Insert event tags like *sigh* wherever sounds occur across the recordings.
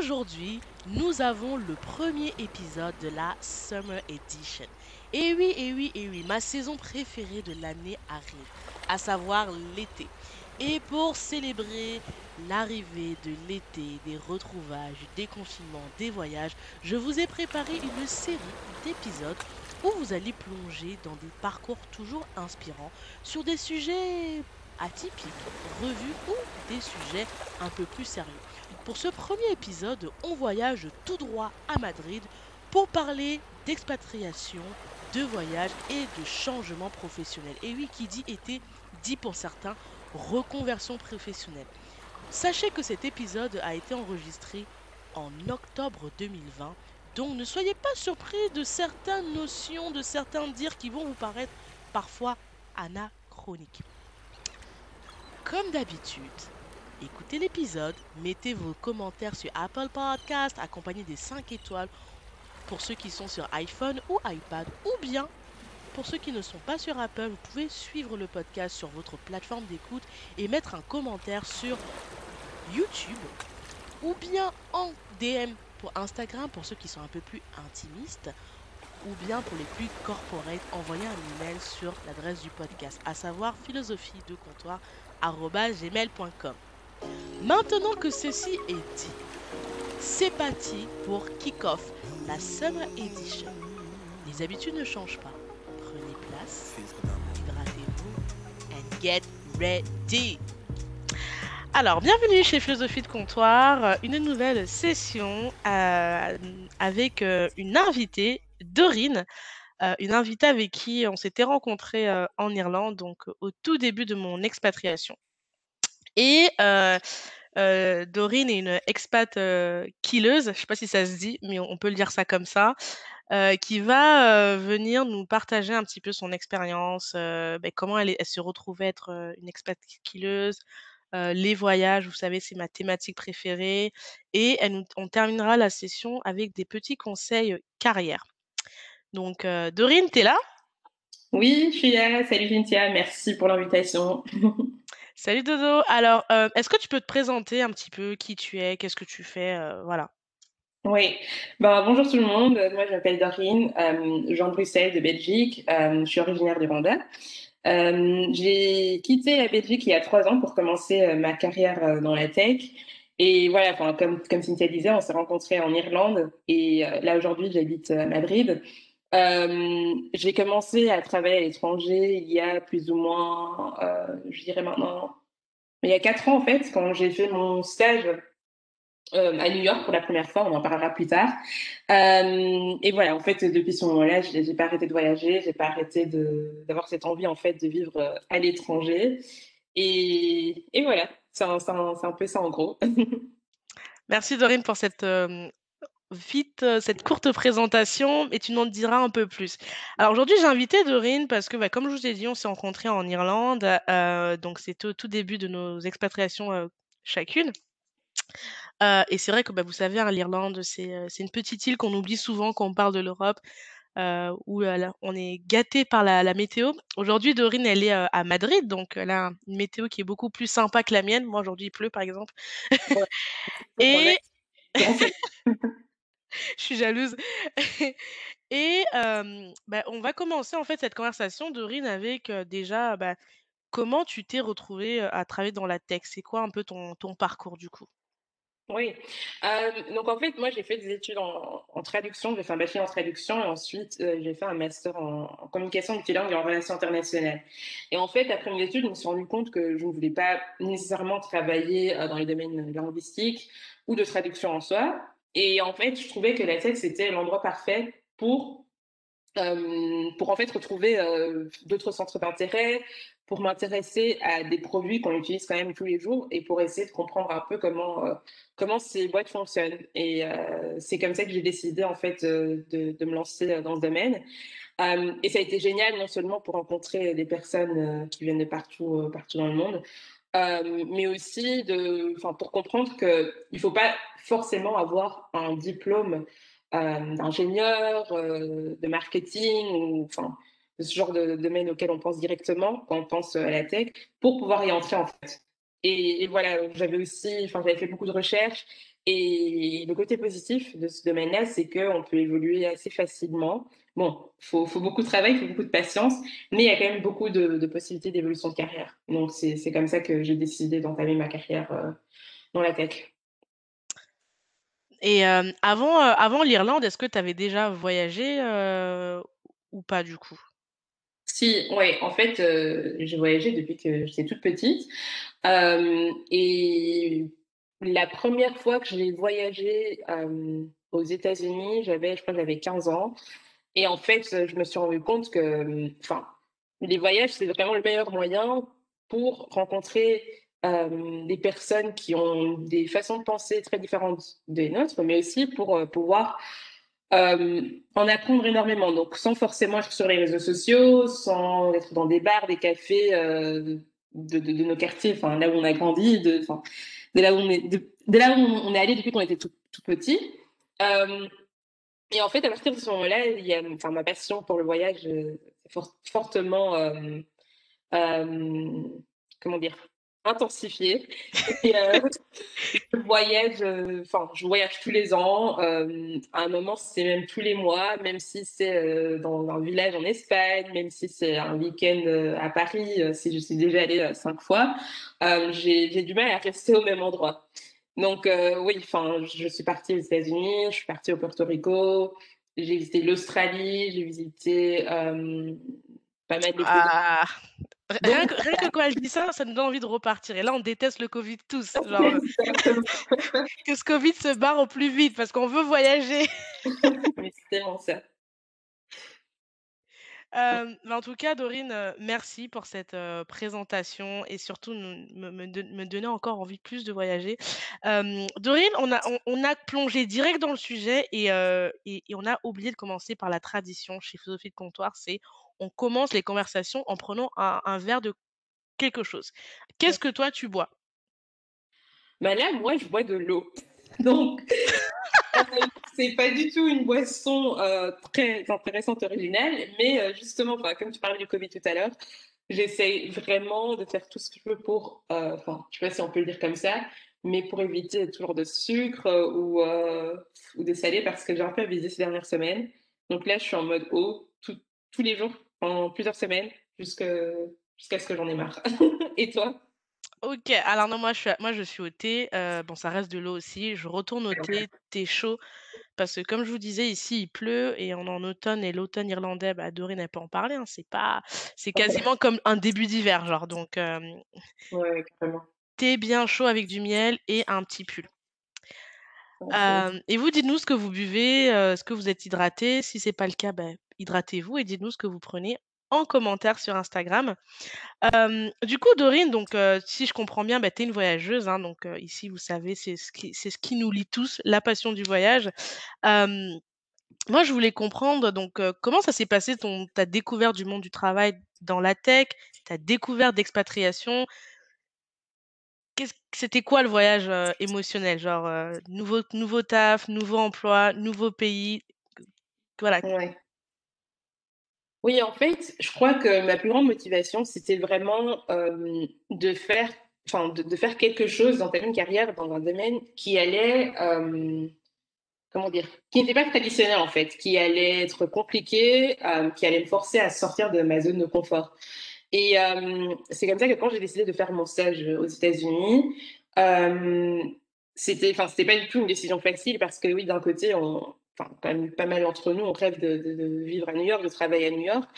aujourd'hui, nous avons le premier épisode de la Summer Edition. Et oui, et oui, et oui, ma saison préférée de l'année arrive, à savoir l'été. Et pour célébrer l'arrivée de l'été, des retrouvailles, du déconfinement, des voyages, je vous ai préparé une série d'épisodes où vous allez plonger dans des parcours toujours inspirants sur des sujets atypiques, revus ou des sujets un peu plus sérieux. Pour ce premier épisode, on voyage tout droit à Madrid pour parler d'expatriation, de voyage et de changement professionnel. Et oui, qui dit été, dit pour certains reconversion professionnelle. Sachez que cet épisode a été enregistré en octobre 2020, donc ne soyez pas surpris de certaines notions, de certains dires qui vont vous paraître parfois anachroniques. Comme d'habitude, écoutez l'épisode, mettez vos commentaires sur Apple Podcast accompagnés des 5 étoiles pour ceux qui sont sur iPhone ou iPad ou bien pour ceux qui ne sont pas sur Apple, vous pouvez suivre le podcast sur votre plateforme d'écoute et mettre un commentaire sur YouTube ou bien en DM pour Instagram pour ceux qui sont un peu plus intimistes ou bien pour les plus corporate, envoyer un email sur l'adresse du podcast, à savoir philosophie de comptoir. Maintenant que ceci est dit, c'est parti pour Kick Off, la Summer Edition. Les habitudes ne changent pas. Prenez place, hydratez-vous and get ready. Alors, bienvenue chez Philosophie de Comptoir, une nouvelle session euh, avec euh, une invitée, Dorine, euh, une invitée avec qui on s'était rencontrés euh, en Irlande, donc au tout début de mon expatriation. Et Dorine est une expat euh, killeuse, je ne sais pas si ça se dit, mais on peut le dire ça comme ça, qui va venir nous partager un petit peu son expérience, ben, comment elle, se retrouvait être une expat killeuse, les voyages, vous savez, c'est ma thématique préférée, et on terminera la session avec des petits conseils carrière. Donc, Dorine, t'es là? Oui, je suis là. Salut Cynthia, merci pour l'invitation. *laughs* Salut Dodo. Alors, euh, est-ce que tu peux te présenter un petit peu qui tu es, qu'est-ce que tu fais, euh, voilà. Oui, ben, bonjour tout le monde. Moi, je m'appelle Dorine, euh, je viens de Bruxelles, de Belgique. Je suis originaire du Rwanda. J'ai quitté la Belgique il y a trois ans pour commencer ma carrière dans la tech. Et voilà, comme, Cynthia disait, on s'est rencontrés en Irlande. Et là, aujourd'hui, j'habite à Madrid. Euh, j'ai commencé à travailler à l'étranger il y a plus ou moins, euh, je dirais maintenant, il y a quatre ans en fait, quand j'ai fait mon stage euh, à New York pour la première fois, on en parlera plus tard. Et voilà, en fait, depuis ce moment-là, j'ai pas arrêté de voyager, j'ai pas arrêté d'avoir cette envie en fait de vivre à l'étranger. Et, voilà, c'est un peu ça en gros. *laughs* Merci Dorine pour cette euh, vite, euh, cette courte présentation, et tu nous en diras un peu plus. Alors aujourd'hui, j'ai invité Dorine parce que, bah, comme je vous ai dit, on s'est rencontrés en Irlande, euh, donc c'était au tout début de nos expatriations euh, chacune. Et c'est vrai que bah, vous savez, hein, l'Irlande, c'est une petite île qu'on oublie souvent quand on parle de l'Europe, où on est gâté par la, la météo. Aujourd'hui, Dorine, elle est à Madrid, donc elle a une météo qui est beaucoup plus sympa que la mienne. Moi, aujourd'hui, il pleut, par exemple. Ouais, *laughs* Et. *laughs* *laughs* je suis jalouse. *laughs* Et euh, on va commencer en fait cette conversation, Dorine, avec déjà bah, comment tu t'es retrouvée à travailler dans la tech? C'est quoi un peu ton, ton parcours du coup? Oui. Donc en fait, moi j'ai fait des études en, traduction, j'ai fait un bachelor en traduction et ensuite j'ai fait un master en, communication multilingue et en relations internationales. Et en fait, après mes études, je me suis rendu compte que je ne voulais pas nécessairement travailler dans les domaines linguistiques ou de traduction en soi. Et en fait, je trouvais que la tech c'était l'endroit parfait pour pour en fait retrouver d'autres centres d'intérêt, pour m'intéresser à des produits qu'on utilise quand même tous les jours et pour essayer de comprendre un peu comment comment ces boîtes fonctionnent. Et c'est comme ça que j'ai décidé en fait de, de me lancer dans ce domaine. Et ça a été génial non seulement pour rencontrer des personnes qui viennent de partout partout dans le monde, mais aussi de, pour comprendre que il faut pas forcément avoir un diplôme d'ingénieur, de marketing, ou ce genre de domaine auquel on pense directement quand on pense à la tech, pour pouvoir y entrer en fait. Et, et voilà, j'avais aussi, enfin, j'avais fait beaucoup de recherches Et le côté positif de ce domaine-là, c'est qu'on peut évoluer assez facilement. Bon, il faut, faut, beaucoup de travail, il faut beaucoup de patience, mais il y a quand même beaucoup de, de possibilités d'évolution de carrière. Donc, c'est comme ça que j'ai décidé d'entamer ma carrière euh, dans la tech. Et euh, avant, euh, avant l'Irlande, est-ce que tu avais déjà voyagé ou pas du coup? Si, ouais, en fait, j'ai voyagé depuis que j'étais toute petite. et la première fois que j'ai voyagé aux États-Unis, j'avais, je crois que j'avais 15 ans. Et en fait, je me suis rendu compte que, enfin, les voyages, c'est vraiment le meilleur moyen pour rencontrer euh, des personnes qui ont des façons de penser très différentes des nôtres, mais aussi pour euh, pouvoir euh, en apprendre énormément. Donc, sans forcément être sur les réseaux sociaux, sans être dans des bars, des cafés de, de, nos quartiers, enfin là où on a grandi, de, là où on est, allé depuis qu'on était tout petit. Et en fait, à partir de ce moment-là, il y a, enfin, ma passion pour le voyage fort, fortement, comment dire. Et, euh, *laughs* je voyage, euh, enfin, je voyage tous les ans. Euh, à un moment, c'est même tous les mois, même si c'est euh, dans un village en Espagne, même si c'est un week-end euh, à Paris, si je suis déjà allée cinq fois, j'ai du mal à rester au même endroit. Donc oui, enfin, je suis partie aux États-Unis, je suis partie au Porto Rico, j'ai visité l'Australie, j'ai visité pas mal de ah, Rien que, rien que, quand elle dit ça, ça nous donne envie de repartir. Et là, on déteste le Covid tous. *laughs* Genre, euh, que ce Covid se barre au plus vite parce qu'on veut voyager. *laughs* Mais c'est tellement ça. Euh, mais en tout cas, Dorine, euh, merci pour cette euh, présentation et surtout me, me, me, donner encore envie plus de voyager. Euh, Dorine, on a, on, on, a plongé direct dans le sujet et, et, et, on a oublié de commencer par la tradition chez Philosophie de Comptoir, c'est on commence les conversations en prenant un, un verre de quelque chose. Qu'est-ce que toi tu bois? Bah Là, moi, je bois de l'eau. Donc, *laughs* c'est pas du tout une boisson euh, très intéressante, originale, mais euh, justement, comme tu parlais du Covid tout à l'heure, j'essaie vraiment de faire tout ce que je peux pour, euh, enfin, je sais pas si on peut le dire comme ça, mais pour éviter toujours de sucre ou, ou de salé parce que j'ai un peu abusé ces dernières semaines. Donc là, je suis en mode eau tous les jours pendant plusieurs semaines jusqu'à ce que j'en ai marre. *laughs* Et toi? OK, alors non, moi je suis moi je suis au thé, heu, bon ça reste de l'eau aussi. Je retourne au thé, thé chaud, parce que comme je vous disais ici il pleut et on est en automne et l'automne irlandais, bah, Dorine elle peut en parler, hein, c'est pas c'est quasiment comme un début d'hiver genre donc hem Ouais, carrément. thé bien chaud avec du miel et un petit pull. Hem et vous dites-nous ce que vous buvez, heu, est-ce que vous êtes hydraté? Si c'est pas le cas, bah, hydratez-vous et dites-nous ce que vous prenez en commentaire sur Instagram. Euh, du coup, Dorine, donc, euh, si je comprends bien, bah, tu es une voyageuse. Hein, donc, euh, ici, vous savez, c'est ce, qui, ce qui nous lie tous, la passion du voyage. moi, je voulais comprendre, donc, comment ça s'est passé, ton, ta découverte du monde du travail dans la tech, ta découverte d'expatriation? C'était quoi le voyage émotionnel Genre, nouveau, nouveau taf, nouveau emploi, nouveau pays Voilà. Oui, en fait, je crois que ma plus grande motivation, c'était vraiment euh, de faire, de, faire quelque chose dans une carrière, dans un domaine qui allait, euh, comment dire, qui n'était pas traditionnel en fait, qui allait être compliqué, euh, qui allait me forcer à sortir de ma zone de confort. Et c'est comme ça que quand j'ai décidé de faire mon stage aux États-Unis, c'était, enfin, c'était pas du tout une décision facile parce que oui, d'un côté, on, enfin, pas, pas, mal d'entre nous, on rêve de, de, de, vivre à New York, de travailler à New York,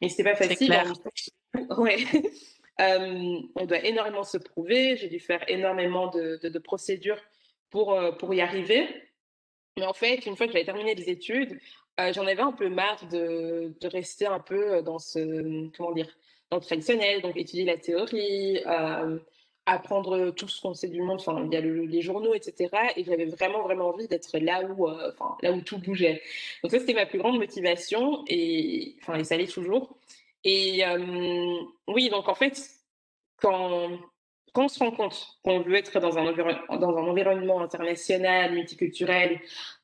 mais c'était pas facile. *laughs* Ouais. euh, on doit énormément se prouver. J'ai dû faire énormément de, de procédures pour, euh, pour y arriver. Mais en fait, une fois que j'avais terminé les études, euh, j'en avais un peu marre de, de, rester un peu dans ce, comment dire, dans le traditionnel, donc étudier la théorie, euh, apprendre tout ce qu'on sait du monde. Enfin, il y a le, les journaux, etc. Et j'avais vraiment, vraiment envie d'être là où, euh, là où tout bougeait. Donc ça, c'était ma plus grande motivation. Et, enfin, ça l'est toujours. Et euh, oui, donc en fait, quand, quand on se rend compte qu'on veut être dans un, environnement international, multiculturel,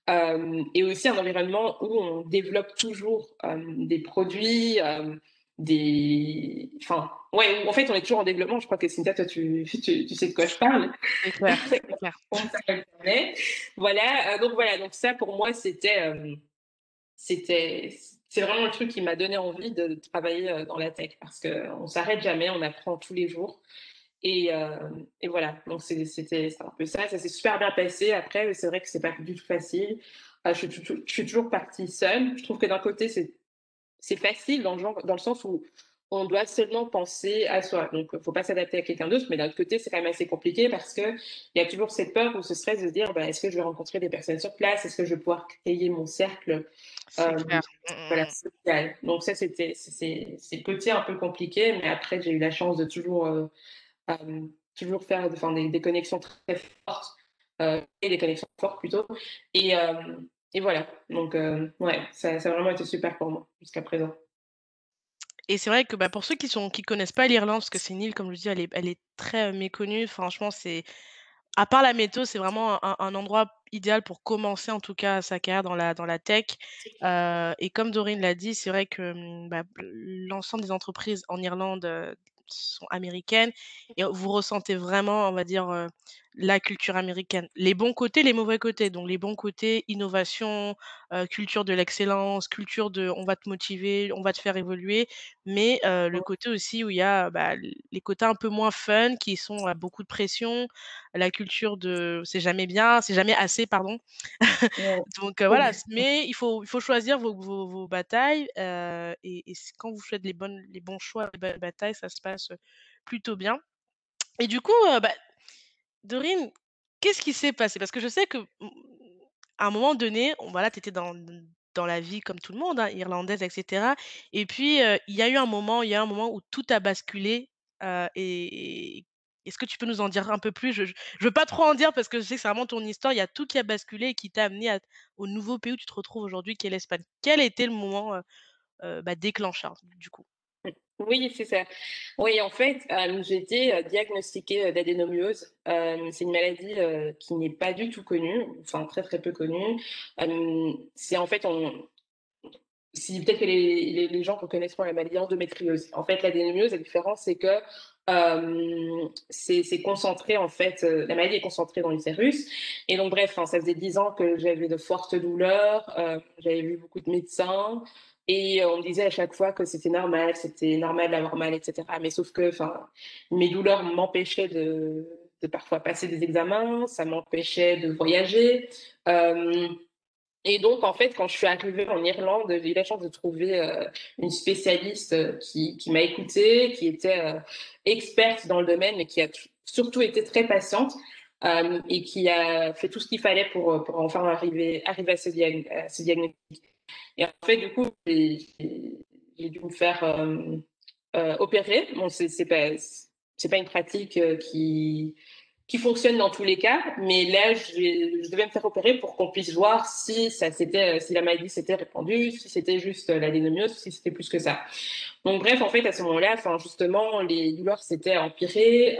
euh, et aussi un environnement où on développe toujours euh, des produits, euh, des. Enfin, ouais, en fait, on est toujours en développement. Je crois que Cynthia, toi, tu, *laughs* tu, sais de quoi je parle. C'est clair, c'est *laughs* clair. voilà, donc voilà, donc ça pour moi, c'était. c'était c'est vraiment le truc qui m'a donné envie de travailler dans la tech parce qu'on ne s'arrête jamais, on apprend tous les jours. Et, et voilà, donc c'était un peu ça. Ça s'est super bien passé. Après, c'est vrai que c'est pas du tout facile. je, suis, toujours partie seule. Je trouve que d'un côté, c'est facile dans le, genre, dans le sens où on doit seulement penser à soi. Donc, il ne faut pas s'adapter à quelqu'un d'autre, mais d'un autre côté, c'est quand même assez compliqué parce qu'il y a toujours cette peur ou ce stress de se dire bah, est-ce que je vais rencontrer des personnes sur place? Est-ce que je vais pouvoir créer mon cercle euh, voilà, mmh, mmh. social? Donc, ça, c'était c'est côté un peu compliqué, mais après, j'ai eu la chance de toujours, euh, euh, toujours faire des, des, connexions très fortes, et des connexions fortes plutôt. Et, et voilà, donc, ouais, ça, ça a vraiment été super pour moi jusqu'à présent. Et c'est vrai que, bah, pour ceux qui sont qui connaissent pas l'Irlande, parce que c'est une île, comme je dis, elle est elle est très, méconnue. Franchement, c'est à part la météo, c'est vraiment un endroit idéal pour commencer, en tout cas, sa carrière dans la dans la tech. et comme Dorine l'a dit, c'est vrai que, mmh, bah, l'ensemble des entreprises en Irlande, sont américaines et vous ressentez vraiment, on va dire, la culture américaine. Les bons côtés, les mauvais côtés. Donc les bons côtés, innovation, culture de l'excellence, culture de on va te motiver, on va te faire évoluer, mais le côté aussi où il y a, bah, les côtés un peu moins fun qui sont à beaucoup de pression, la culture de c'est jamais bien, c'est jamais assez, pardon. *laughs* Donc voilà, *laughs* mais il faut il faut choisir vos vos batailles, et et quand vous faites les bonnes les bons choix, les batailles, ça se passe, plutôt bien. Et du coup, bah Dorine, qu'est-ce qui s'est passé? Parce que je sais que, mmh, à un moment donné, on voilà, tu étais dans dans la vie comme tout le monde, hein, irlandaise et cetera et puis, il y a eu un moment il y a un moment où tout a basculé, et est-ce que tu peux nous en dire un peu plus? Je je veux pas trop en dire parce que je sais que c'est vraiment ton histoire. Il y a tout qui a basculé et qui t'a amené au nouveau pays où tu te retrouves aujourd'hui, qui est l'Espagne. Quel était le moment, heu bah, déclencheur, du coup? Oui, c'est ça. Oui, en fait, j'ai été diagnostiquée d'adénomiose. c'est une maladie qui n'est pas du tout connue, enfin très très peu connue. c'est en fait, on, si peut-être que les, les, gens reconnaîtront la maladie endométriose. En fait, l'adénomiose, la différence, c'est que c'est concentré, en fait, la maladie est concentrée dans l'utérus. Et donc, bref, ça faisait dix ans que j'avais de fortes douleurs, j'avais vu beaucoup de médecins. Et on me disait à chaque fois que c'était normal, c'était normal d'avoir mal, etc. Mais sauf que mes douleurs m'empêchaient de, parfois passer des examens, ça m'empêchait de voyager. Euh, et donc, en fait, quand je suis arrivée en Irlande, j'ai eu la chance de trouver euh, une spécialiste euh, qui, m'a écoutée, qui était experte dans le domaine, mais qui a surtout été très patiente. et qui a fait tout ce qu'il fallait pour, enfin arriver, à ce diagnostic. Et en fait, du coup, j'ai dû me faire euh, euh, opérer. Bon, c'est pas, pas une pratique euh, qui, qui fonctionne dans tous les cas, mais là, je, devais me faire opérer pour qu'on puisse voir si, ça, si la maladie s'était répandue, si c'était juste la dénomiose, si c'était plus que ça. Donc, bref, en fait, à ce moment-là, justement, les douleurs s'étaient empirées.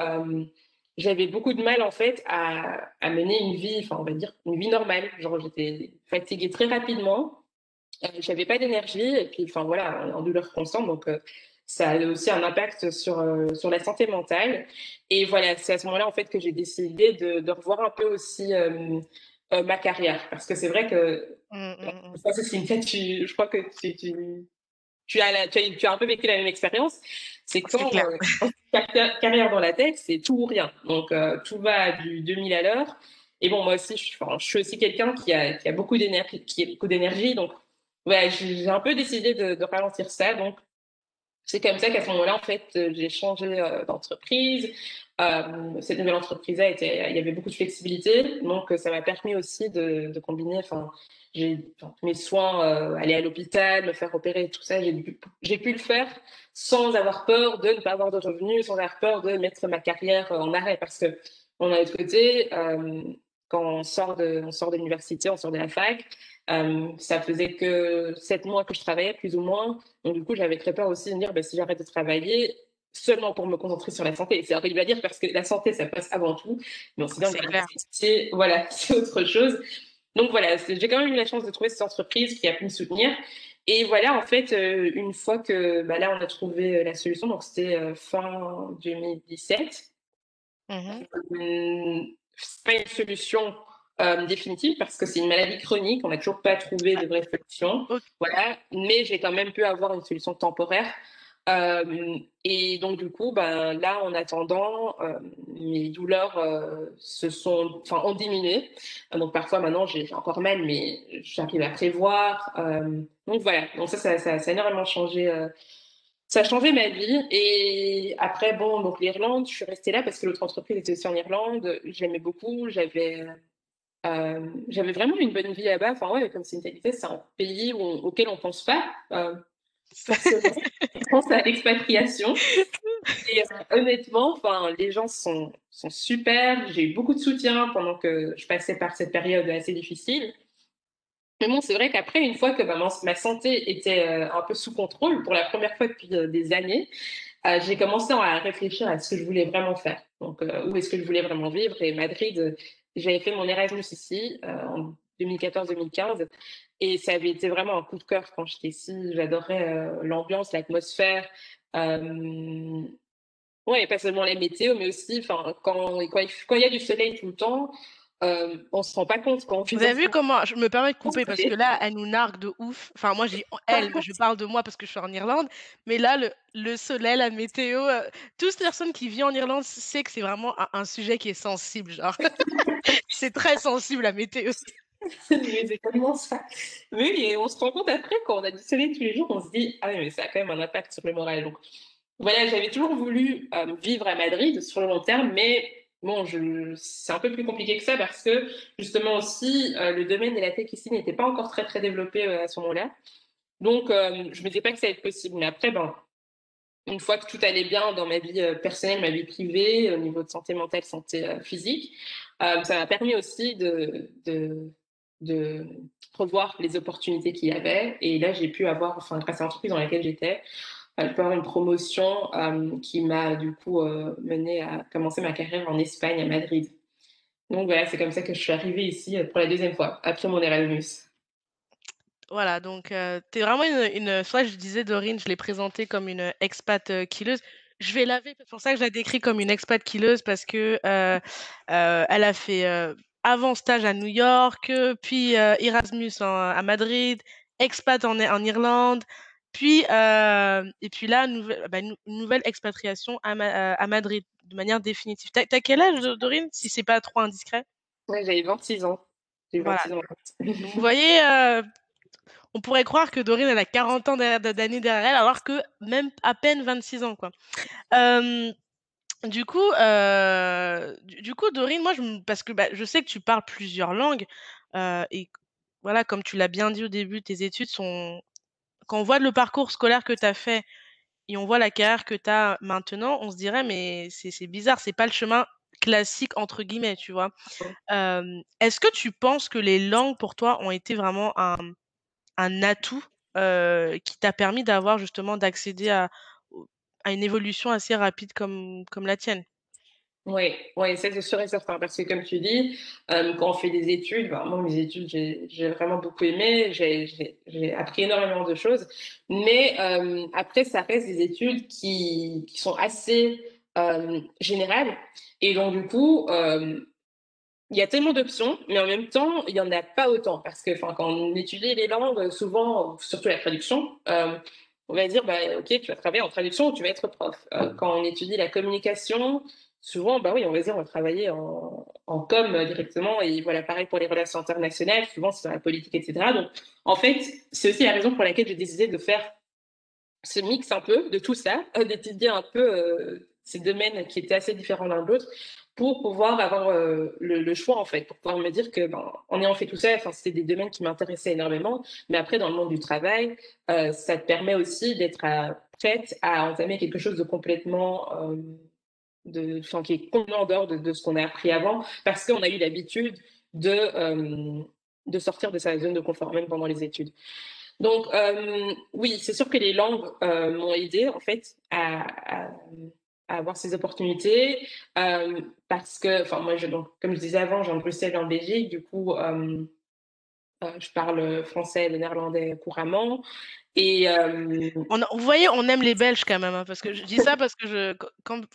j'avais beaucoup de mal, en fait, à, à mener une vie, enfin, on va dire, une vie normale. Genre, j'étais fatiguée très rapidement. Euh, j'avais pas d'énergie et puis enfin voilà en douleur constante donc euh, ça a aussi un impact sur euh, sur la santé mentale. Et voilà c'est à ce moment-là en fait que j'ai décidé de, de, revoir un peu aussi ma carrière. Parce que c'est vrai que mmh, mmh, mmh. ça c'est une tu, je crois que tu, tu, tu as, la, tu, as, tu as un peu vécu la même expérience. C'est que quand carrière dans la tête c'est tout ou rien. Donc tout va du 2000 à l'heure. Et bon moi aussi je, je suis aussi quelqu'un qui a, qui a beaucoup d'énergie qui a beaucoup d'énergie donc ouais, j'ai un peu décidé de, ralentir ça. Donc, c'est comme ça qu'à ce moment-là, en fait, j'ai changé euh, d'entreprise. Euh, cette nouvelle entreprise a été, il y avait beaucoup de flexibilité, donc ça m'a permis aussi de, combiner. Mes soins, euh, aller à l'hôpital, me faire opérer, tout ça. J'ai pu le faire sans avoir peur de ne pas avoir de revenus, sans avoir peur de mettre ma carrière en arrêt, parce que on a l'autre côté, quand on sort de, on sort de l'université, on sort de la fac, euh, ça faisait que sept mois que je travaillais, plus ou moins. Donc, du coup, j'avais très peur aussi de me dire, bah, si j'arrête de travailler, seulement pour me concentrer sur la santé. C'est horrible à dire parce que la santé, ça passe avant tout. Mais on sait voilà, *laughs* c'est autre chose. Donc voilà, j'ai quand même eu la chance de trouver cette entreprise qui a pu me soutenir. Et voilà, en fait, euh, une fois que bah, là, on a trouvé euh, la solution, donc c'était euh, fin 2017. Mmh Hum, c'est pas une solution euh, définitive parce que c'est une maladie chronique. On n'a toujours pas trouvé Ah, de vraie solution. OK. Voilà, mais j'ai quand même pu avoir une solution temporaire. Euh, et donc du coup, ben là, en attendant, euh, mes douleurs se sont, enfin, ont diminué. Donc parfois maintenant, j'ai encore mal, mais j'arrive à prévoir. Donc voilà. Donc ça, ça, ça, ça a énormément changé. Ça a changé ma vie. Et après, bon, donc l'Irlande, je suis restée là parce que l'autre entreprise était aussi en Irlande. J'aimais beaucoup. J'avais euh, j'avais vraiment une bonne vie là-bas. Enfin, ouais, comme c'est une qualité, c'est un pays où on- auquel on pense pas. Euh, forcément, *laughs* on pense à l'expatriation. Et euh, honnêtement, enfin, les gens sont, sont super. J'ai eu beaucoup de soutien pendant que je passais par cette période assez difficile. Mais bon, c'est vrai qu'après, une fois que ma, santé était euh, un peu sous contrôle, pour la première fois depuis euh, des années, euh, j'ai commencé à réfléchir à ce que je voulais vraiment faire. Donc, où est-ce que je voulais vraiment vivre? Et Madrid, j'avais fait mon Erasmus ici en 2014-2015. Et ça avait été vraiment un coup de cœur quand j'étais ici. J'adorais l'ambiance, l'atmosphère. Euh, ouais, pas seulement la météo, mais aussi quand il y a du soleil tout le temps, euh, on se rend pas compte quand on fait Vous avez vu comment je me permets de couper parce que là, elle nous nargue de ouf. Enfin, moi, j'ai elle, je *laughs* parle de moi parce que je suis en Irlande, mais là, le, le soleil, la météo, euh, toute personne qui vit en Irlande sait que c'est vraiment un, un sujet qui est sensible. Genre, *laughs* c'est très sensible la météo. *laughs* C'est tellement ça. Mais et on se rend compte après, quand on a du soleil tous les jours, on se dit, ah oui, mais ça a quand même un impact sur le moral. Donc voilà, j'avais toujours voulu euh, vivre à Madrid sur le long terme, mais bon, c'est un peu plus compliqué que ça parce que justement aussi, euh, le domaine de la tech ici n'était pas encore très très développé euh, à ce moment-là. Donc euh, je me disais pas que ça allait être possible. Mais après, ben, une fois que tout allait bien dans ma vie euh, personnelle, ma vie privée, au niveau de santé mentale, santé physique, ça m'a permis aussi de, de, revoir les opportunités qu'il y avait. Et là, j'ai pu avoir, enfin, grâce à l'entreprise dans laquelle j'étais, je peux avoir une promotion euh, qui m'a du coup euh, mené à commencer ma carrière en Espagne, à Madrid. Donc voilà, c'est comme ça que je suis arrivée ici euh, pour la deuxième fois, après mon Erasmus. Voilà, donc euh, tu es vraiment une, une... Soit je disais, Dorine, je l'ai présentée comme une expat euh, killeuse. Je vais laver, c'est pour ça que je la décris comme une expat killeuse parce que elle a fait avant stage à New York, puis Erasmus à Madrid, expat en, en Irlande, puis euh, et puis là nouvelle, bah, nouvelle expatriation à, Ma- euh, à Madrid de manière définitive. T'as, t'as quel âge, Do- Dorine, si c'est pas trop indiscret? Ouais, j'avais 26 ans. J'ai eu Voilà. 26 ans. Vous voyez, euh, on pourrait croire que Dorine, elle a 40 ans d'années derrière elle, alors que même à peine 26 ans, quoi. Euh, du coup, du, du coup, Dorine, moi, je, parce que bah, je sais que tu parles plusieurs langues, et voilà, comme tu l'as bien dit au début, tes études sont... Quand on voit le parcours scolaire que tu as fait et on voit la carrière que tu as maintenant, on se dirait, mais c'est bizarre, c'est pas le chemin classique, entre guillemets, tu vois. Euh, est-ce que tu penses que les langues, pour toi, ont été vraiment un un atout, qui t'a permis d'avoir justement d'accéder à une évolution assez rapide comme comme la tienne? Oui, ouais, ça c'est sûr et certain. Parce que comme tu dis, euh, quand on fait des études, ben, moi mes études, j'ai j'ai vraiment beaucoup aimé, j'ai j'ai- j'ai appris énormément de choses. Mais euh, après, ça reste des études qui, qui sont assez euh, générales. Et donc du coup, euh, il y a tellement d'options, mais en même temps, il n'y en a pas autant. Parce que enfin, quand on étudie les langues, souvent, surtout la traduction, euh, on va dire, bah, OK, tu vas travailler en traduction ou tu vas être prof. Euh, quand on étudie la communication, souvent, bah oui, on va dire, on va travailler en, com directement. Et voilà, pareil pour les relations internationales, souvent, c'est dans la politique, etc. Donc, en fait, c'est aussi la raison pour laquelle j'ai décidé de faire ce mix un peu de tout ça, *laughs* d'étudier un peu euh, ces domaines qui étaient assez différents l'un de l'autre pour pouvoir avoir euh, le, choix en fait, pour pouvoir me dire que ben, en ayant fait tout ça, enfin c'était des domaines qui m'intéressaient énormément, mais après dans le monde du travail, euh, ça te permet aussi d'être prête à entamer quelque chose de complètement de, enfin, qui est complètement en dehors de, de ce qu'on a appris avant, parce qu'on a eu l'habitude de, euh, de sortir de sa zone de confort même pendant les études. Donc, euh, oui, c'est sûr que les langues euh, m'ont aidé, en fait, à, à, avoir ces opportunités. Parce que, enfin, moi, donc, comme je disais avant, j'ai en Bruxelles, en Belgique. Du coup, je parle français et néerlandais couramment a vous voyez, on aime les Belges quand même, hein, parce que je dis ça parce que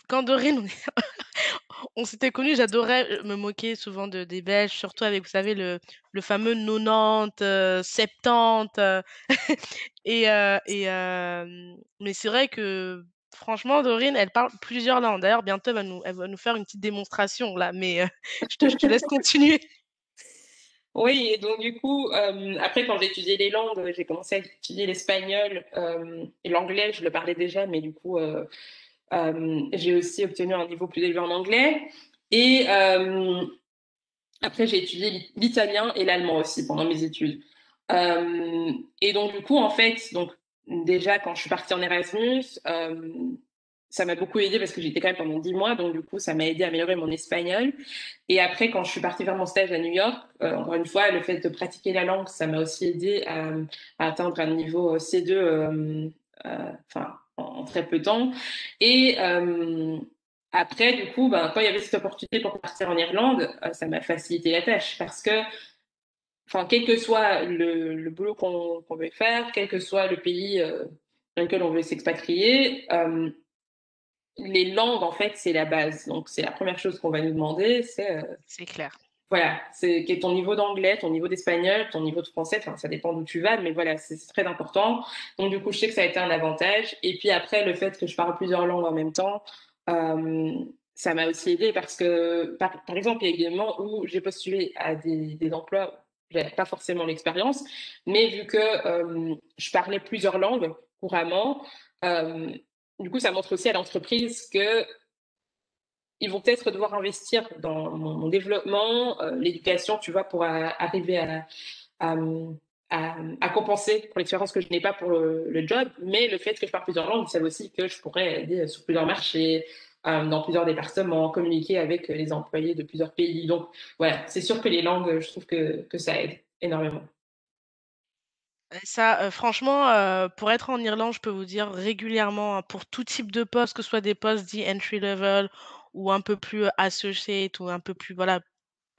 quand Dorine *laughs* on s'était connus, j'adorais, me moquer souvent de des Belges, surtout avec, vous savez, le fameux 90, heu, 70, heu et heu et hem, mais c'est vrai que franchement, Dorine, elle parle plusieurs langues. D'ailleurs, bientôt, elle va nous faire une petite démonstration là, mais *laughs* je te laisse continuer. Oui et donc du coup, hem, après quand j'ai étudié les langues, j'ai commencé à étudier l'espagnol, hem et l'anglais, je le parlais déjà, mais du coup, heu, hem, j'ai aussi obtenu un niveau plus élevé en anglais et après j'ai étudié l'i l'italien et l'allemand aussi pendant mes études. Et donc du coup, en fait, donc déjà quand je suis partie en Erasmus, ça m'a beaucoup aidé parce que j'étais quand même pendant 10 mois, donc du coup, ça m'a aidé à améliorer mon espagnol. Et après quand je suis partie faire mon stage à New York, heu, encore une fois, le fait de pratiquer la langue, ça m'a aussi aidé à, atteindre un niveau, C2, hem, heu, enfin en très peu de temps. Et après du coup, ben, quand il y avait cette opportunité pour partir en Irlande, ça m'a facilité la tâche parce que Enfin, quel que soit le, boulot qu'on veut faire, quel que soit le pays euh, dans lequel on veut s'expatrier, euh, les langues, en fait, c'est la base. Donc, c'est la première chose qu'on va nous demander, c'est, euh, C'est clair. voilà, c'est quel est ton niveau d'anglais, ton niveau d'espagnol, ton niveau de français, enfin, ça dépend d'où tu vas, mais voilà, c'est très important. Donc, du coup, je sais que ça a été un avantage. Et puis après, le fait que je parle plusieurs langues en même temps, euh, ça m'a aussi aidé parce que, par, par exemple, il y a moments où j'ai postulé à des, des emplois j'avais pas forcément l'expérience, mais vu que euh, je parlais plusieurs langues couramment, euh, du coup, ça montre aussi à l'entreprise que ils vont peut-être devoir investir dans mon, développement, euh, l'éducation, tu vois, pour arriver à, compenser pour l'expérience que je n'ai pas pour le, job. Mais le fait que je parle plusieurs langues, ils savent aussi que je pourrais aider sur plusieurs marchés, euh, dans plusieurs départements, communiquer avec les employés de plusieurs pays. Donc voilà, c'est sûr que les langues, je trouve que ça aide énormément. Ça, heu, franchement, heu, pour être en Irlande, je peux vous dire régulièrement, hein, pour tout type de poste, que ce soit des postes dits entry level ou un peu plus, heu, associate ou un peu plus voilà,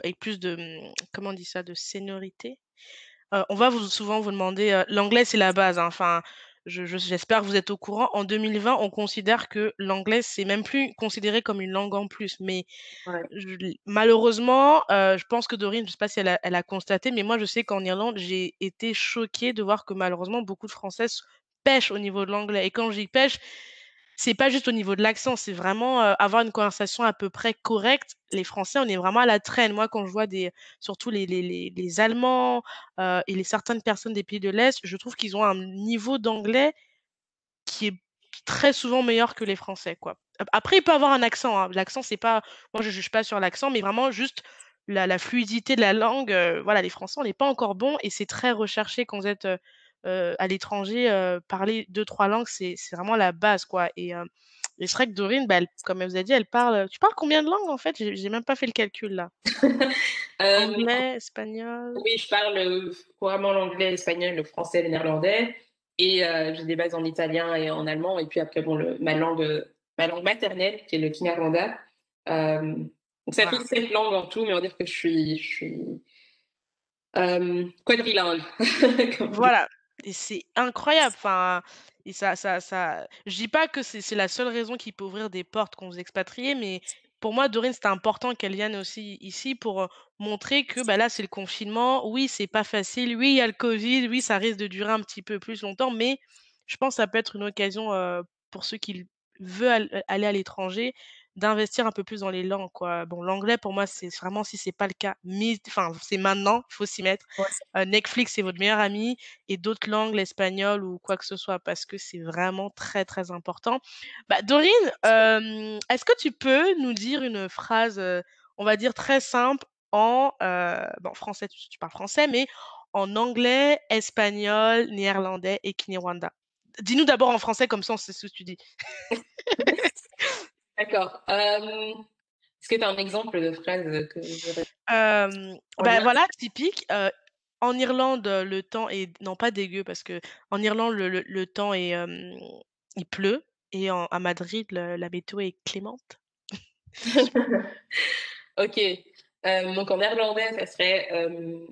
avec plus de, mmh, comment on dit ça? De seniorité? On va vous souvent vous demander, heu l'anglais, c'est la base, hein, enfin, je je j'espère que vous êtes au courant. En 2020, on considère que l'anglais, c'est même plus considéré comme une langue en plus, mais Ouais. je l malheureusement, heu, je pense que Dorine, je sais pas si elle a elle a constaté, mais moi, je sais qu'en Irlande, j'ai été choquée de voir que malheureusement, beaucoup de Françaises pêchent au niveau de l'anglais et quand je dis pêchent, c'est pas juste au niveau de l'accent, c'est vraiment, avoir une conversation à peu près correcte. Les Français, on est vraiment à la traîne. Moi, quand je vois des surtout les les les les Allemands, et les certaines personnes des pays de l'Est, je trouve qu'ils ont un niveau d'anglais qui est très souvent meilleur que les Français, quoi. Ap après, il peut avoir un accent, hein. L'accent, c'est pas moi, je juge pas sur l'accent, mais vraiment juste la la fluidité de la langue, voilà, les Français, on n'est pas encore bons et c'est très recherché quand vous êtes, heu, à l'étranger, heu, parler deux trois langues, c'est vraiment la base, quoi et hem et c'est vrai que Dorine, bah, elle comme elle vous a dit, elle parle, tu parles combien de langues, en fait? J'ai même pas fait le calcul, là. *laughs* Euh, Anglais, espagnol? oui, je parle euh, couramment l'anglais, l'espagnol, le français, le néerlandais. Et euh, j'ai des bases en italien et en allemand. Et puis après, bon, le, ma, langue, euh, ma langue maternelle, qui est le kinyarwanda. Euh, donc ça fait sept langues en tout, mais on va dire que je suis, je suis euh, quadrilingue. *laughs* Voilà et c'est incroyable, enfin et ça ça ça je dis pas que c'est la seule raison qui peut ouvrir des portes quand vous expatriez, mais pour moi, Dorine, c'était important qu'elle vienne aussi ici pour, montrer que, bah, là, c'est le confinement. Oui, c'est pas facile. Oui, il y a le covid. Oui, ça risque de durer un petit peu plus longtemps, mais je pense que ça peut être une occasion, heu, pour ceux qui veulent al aller à l'étranger, d'investir un peu plus dans les langues, quoi. Bon, l'anglais, pour moi, c'est vraiment si c'est pas le cas, mais enfin, c'est maintenant, il faut s'y mettre. Ouais, Heu, Netflix, c'est votre meilleur ami et d'autres langues, l'espagnol ou quoi que ce soit, parce que c'est vraiment très, très important. Bah, Dorine, est-ce que tu peux nous dire une phrase, on va dire très simple en, bon français, tu tu parles français, mais en anglais, espagnol, néerlandais et kinyarwanda? Dis-nous d'abord en français comme ça on sait ce que tu dis. *laughs* *laughs* D'accord. Euh, Est-ce que tu as un exemple de phrase que j'aurais Hem, en bah, lien? voilà, typique, en Irlande, le temps est non pas dégueu parce que en Irlande le le le temps est, il pleut et en à Madrid le la météo est clémente. *laughs* Ok. Euh, donc en néerlandais, ça serait euh,